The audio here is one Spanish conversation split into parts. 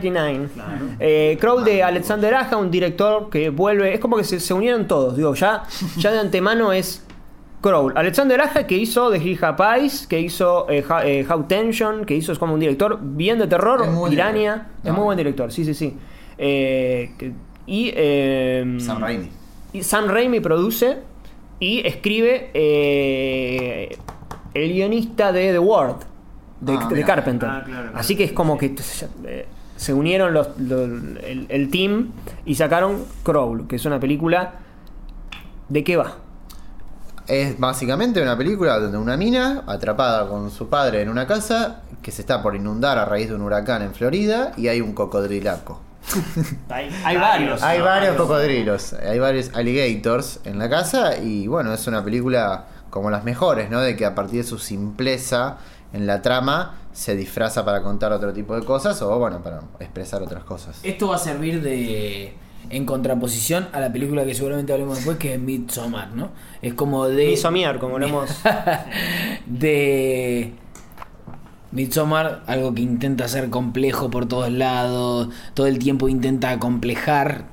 99. Eh, Crow de Alexander Aja, un director que vuelve. Es como que se, se unieron todos. Digo, ya, ya de antemano es Crow. Alexander Aja que hizo The Hill Pies, que hizo eh, How, eh, How Tension, que hizo es como un director bien de terror. Director. Es muy buen director, sí, sí, sí. Eh, que- y. eh, Sam Raimi. y Sam Raimi produce y escribe eh, el guionista de The Word, de, Ah, de. Carpenter. Ah, claro, claro. Así que es como que eh, se unieron los, los- el, el team y sacaron Crawl, que es una película. ¿De qué va? Es básicamente una película donde una mina atrapada con su padre en una casa que se está por inundar a raíz de un huracán en Florida y hay un cocodrilaco. Hay, Hay varios. Hay ¿no? varios cocodrilos, hay varios alligators en la casa y bueno, es una película como las mejores, ¿no? De que a partir de su simpleza en la trama se disfraza para contar otro tipo de cosas o bueno, para expresar otras cosas. Esto va a servir de en contraposición a la película que seguramente hablemos después, que es Midsommar, ¿no? Es como de... Midsommar, como lo hemos. de Midsommar, algo que intenta ser complejo por todos lados, todo el tiempo intenta complejar.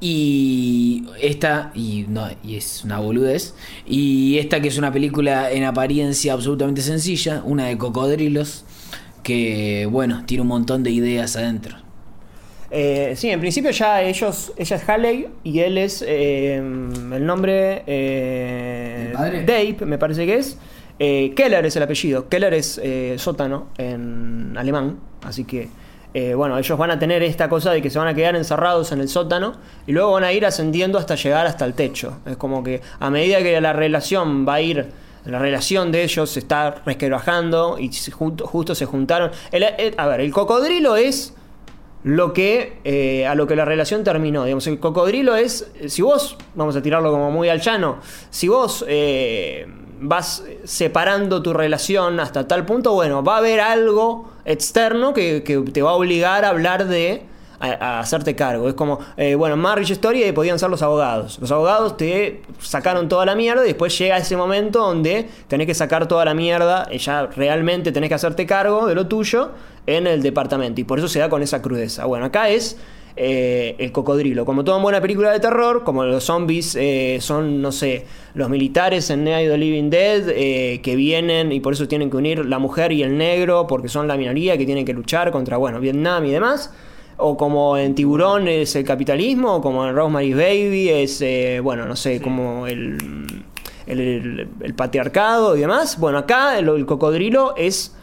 Y esta, y no, y es una boludez. Y esta que es una película en apariencia absolutamente sencilla, una de cocodrilos, que bueno, tiene un montón de ideas adentro. Eh, sí, en principio ya ellos, ella es Haley y él es eh, el nombre eh, ¿El padre? Dave, me parece que es. Eh, Keller es el apellido. Keller es eh, sótano en alemán, así que eh, bueno, ellos van a tener esta cosa de que se van a quedar encerrados en el sótano y luego van a ir ascendiendo hasta llegar hasta el techo. Es como que a medida que la relación va a ir la relación de ellos se está resquebrajando y jun- justo se juntaron. A ver, el cocodrilo es lo que eh, a lo que la relación terminó. Digamos, el cocodrilo es, si vos, vamos a tirarlo como muy al llano, si vos eh, vas separando tu relación hasta tal punto, bueno, va a haber algo externo que, que te va a obligar a hablar de... A, hacerte cargo. Es como, eh, bueno, en Marriage Story podían ser los abogados. Los abogados te sacaron toda la mierda y después llega ese momento donde tenés que sacar toda la mierda y ya realmente tenés que hacerte cargo de lo tuyo en el departamento. Y por eso se da con esa crudeza. Bueno, acá es eh, el cocodrilo. Como toda buena película de terror, como los zombies eh, son, no sé, los militares en Night of the Living Dead eh, que vienen y por eso tienen que unir la mujer y el negro porque son la minoría que tienen que luchar contra, bueno, Vietnam y demás. O como en Tiburón es el capitalismo, o como en Rosemary's Baby es, eh, bueno, no sé, como el, el, el- el patriarcado y demás. Bueno, acá el, el cocodrilo es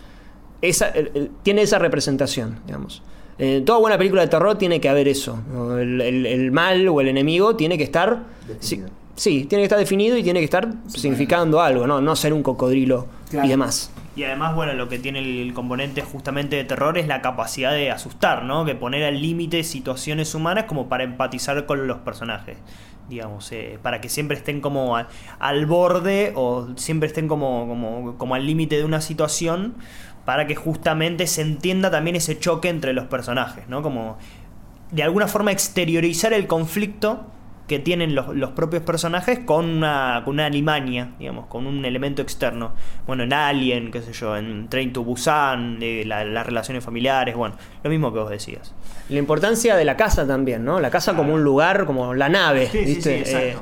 esa, tiene esa representación, digamos. En toda buena película de terror tiene que haber eso. ¿no? El, el- el mal o el enemigo tiene que estar. Sí, tiene que estar definido y tiene que estar significando algo, ¿no? No ser un cocodrilo Claro. y demás. Y además, bueno, lo que tiene el componente justamente de terror es la capacidad de asustar, ¿no? Que poner al límite situaciones humanas como para empatizar con los personajes, digamos, eh, para que siempre estén como a- al borde o siempre estén como, como, como al límite de una situación para que justamente se entienda también ese choque entre los personajes, ¿no? Como de alguna forma exteriorizar el conflicto que tienen los, los propios personajes con una, con una alimaña, digamos, con un elemento externo. Bueno, en Alien, qué sé yo, en Train to Busan, de la- las relaciones familiares, bueno, lo mismo que vos decías. La importancia de la casa también, ¿no? La casa como un lugar, como la nave, ¿viste? Eh,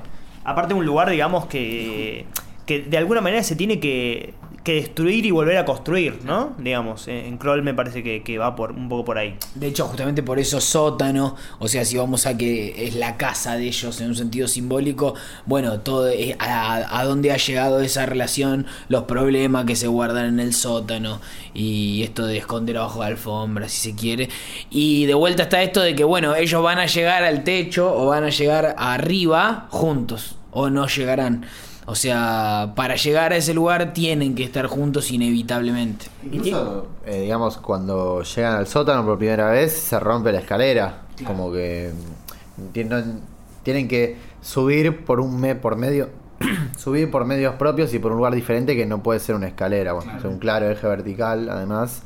Aparte un lugar, digamos, que, que de alguna manera se tiene que, que destruir y volver a construir, ¿no? Digamos, en Kroll me parece que, va por un poco por ahí. De hecho, justamente por eso sótano, o sea, si vamos a que es la casa de ellos en un sentido simbólico, bueno, todo es a, a dónde ha llegado esa relación, los problemas que se guardan en el sótano y esto de esconder abajo de alfombra, si se quiere. Y de vuelta está esto de que, bueno, ellos van a llegar al techo o van a llegar arriba juntos o no llegarán. O sea, para llegar a ese lugar tienen que estar juntos inevitablemente. Incluso, eh, digamos, cuando llegan al sótano por primera vez, se rompe la escalera. Como que mm, tienen, tienen que subir por un me, por medio. subir por medios propios y por un lugar diferente que no puede ser una escalera. Bueno, es un claro eje vertical, además.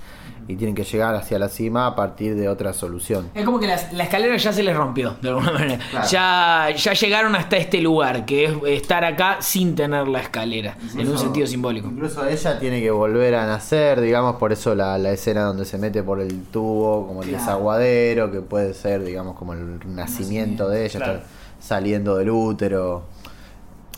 Y tienen que llegar hacia la cima a partir de otra solución. Es como que la, la escalera ya se les rompió, de alguna manera. Claro. Ya, ya llegaron hasta este lugar, que es estar acá sin tener la escalera, en un sentido simbólico. Incluso ella tiene que volver a nacer, digamos, por eso la, la escena donde se mete por el tubo, como el desaguadero, que puede ser, digamos, como el nacimiento de ella, Claro. estar saliendo del útero,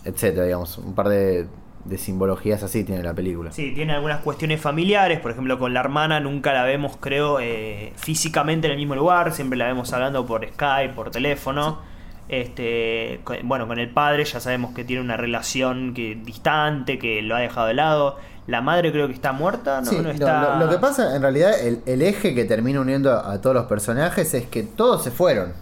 etcétera, digamos, un par de, de simbologías así tiene la película. Sí, tiene algunas cuestiones familiares, por ejemplo con la hermana nunca la vemos creo eh, físicamente en el mismo lugar, siempre la vemos hablando por Skype, por teléfono. Este, bueno, con el padre ya sabemos que tiene una relación que distante, que lo ha dejado de lado. La madre creo que está muerta, no, Sí, no lo- está. lo, lo que pasa, en realidad, el, el eje que termina uniendo a, a todos los personajes es que todos se fueron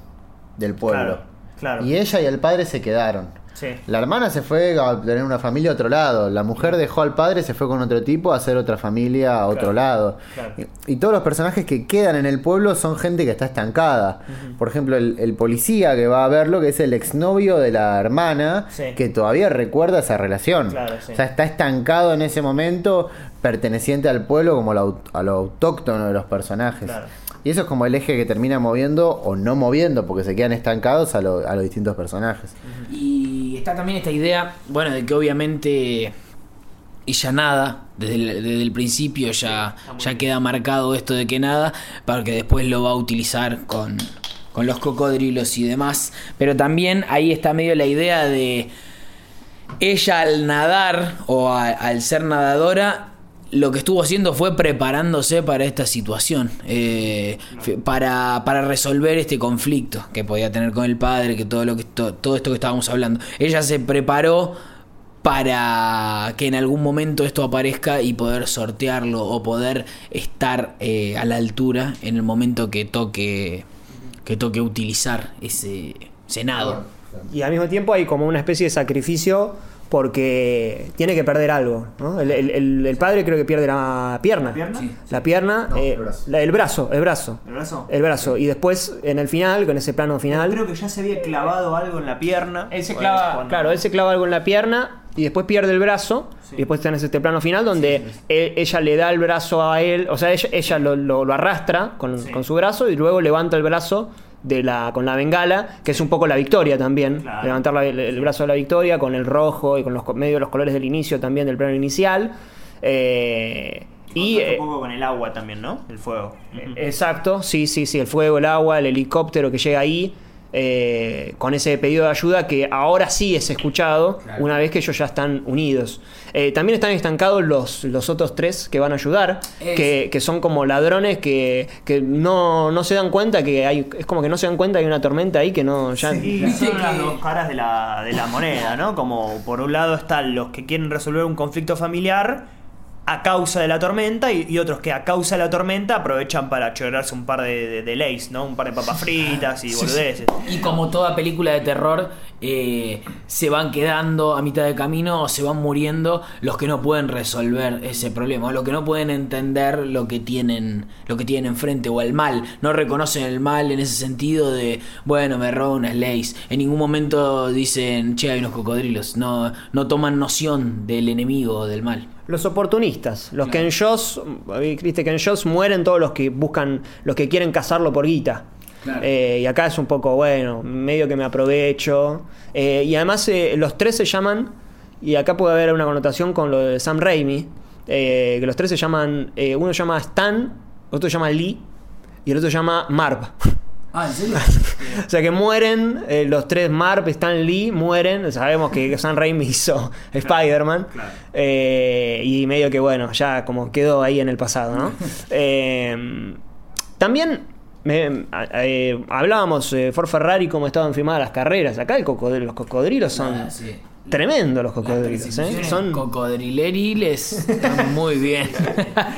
del pueblo. Claro, claro. Y ella y el padre se quedaron. Sí. La hermana se fue a tener una familia a otro lado. La mujer dejó al padre, se fue con otro tipo a hacer otra familia a otro Claro, lado. claro. Y, y todos los personajes que quedan en el pueblo son gente que está estancada. Por ejemplo, el, el policía que va a verlo, que es el exnovio de la hermana, Sí. que todavía recuerda esa relación. Claro, sí. O sea, está estancado en ese momento, perteneciente al pueblo como a lo autóctono de los personajes. Claro. Y eso es como el eje que termina moviendo o no moviendo, porque se quedan estancados a, lo- a los distintos personajes. Y está también esta idea, bueno, de que obviamente ella nada, desde el, desde el principio ya, ya queda marcado esto de que nada, para que después lo va a utilizar con, con los cocodrilos y demás. Pero también ahí está medio la idea de ella al nadar o a- al ser nadadora lo que estuvo haciendo fue preparándose para esta situación, eh, para, para resolver este conflicto que podía tener con el padre, que todo lo que to- todo esto que estábamos hablando. Ella se preparó para que en algún momento esto aparezca y poder sortearlo o poder estar eh, a la altura en el momento que toque que toque utilizar ese senado. Y al mismo tiempo hay como una especie de sacrificio porque tiene que perder algo. ¿no? El, el- el- el padre creo que pierde la pierna. ¿La pierna? Sí. La pierna, No, eh, el brazo. la- el brazo, el brazo. ¿El brazo? El brazo. Y después, en el final, con ese plano final. Creo que ya se había clavado algo en la pierna. Él se clava, cuando- claro, él se clava algo en la pierna y después pierde el brazo. Sí. Y después tenés este plano final donde él- ella le da el brazo a él, o sea, ella, ella lo, lo- lo arrastra con, Sí. con su brazo y luego levanta el brazo de la, con la bengala, que es un poco la victoria también. Claro. Levantar la- el, el brazo de la victoria con el rojo y con los medio de los colores del inicio también del plano inicial. Eh, y Contrasta eh, un poco con el agua también, ¿no? El fuego. Ujú. Exacto, sí, sí, sí, el fuego, el agua, el helicóptero que llega ahí, eh, con ese pedido de ayuda que ahora sí es escuchado Claro. una vez que ellos ya están unidos. Eh, también están estancados los, los otros tres que van a ayudar, que, que son como ladrones que, que no, no se dan cuenta que hay, es como que no se dan cuenta que hay una tormenta ahí que no, ya... Son las dos caras de la, de la moneda, ¿no? Como por un lado están los que quieren resolver un conflicto familiar a causa de la tormenta y, y otros que a causa de la tormenta aprovechan para chorarse un par de, de, de lays, ¿no? Un par de papas fritas y Sí. Y como toda película de terror, eh, se van quedando a mitad de camino o se van muriendo los que no pueden resolver ese problema, o los que no pueden entender lo que tienen, lo que tienen enfrente, o el mal. No reconocen el mal en ese sentido de, bueno, me robo unas leyes. En ningún momento dicen, che, hay unos cocodrilos. No, no toman noción del enemigo o del mal. Los oportunistas, los Claro. que en Joss, viste Joss mueren todos los que buscan, los que quieren cazarlo por guita. Claro. Eh, y acá es un poco, bueno, medio que me aprovecho. Eh, y además eh, los tres se llaman, y acá puede haber una connotación con lo de Sam Raimi, que los tres se llaman, uno se llama Stan, otro se llama Lee, y el otro se llama Marv. Ah, ¿en serio? O sea que mueren, eh, los tres Marv, Stan Lee, mueren. Sabemos que Sam Raimi hizo Spider-Man. Claro. Eh, y medio que bueno, ya como quedó ahí en el pasado, ¿no? Eh, también me- a- eh, hablábamos eh, Ford Ferrari cómo estaban filmadas las carreras. Acá el cocodrilo- los cocodrilos son Ah, sí. tremendos los cocodrilos, ¿eh? Son cocodrileriles están muy bien.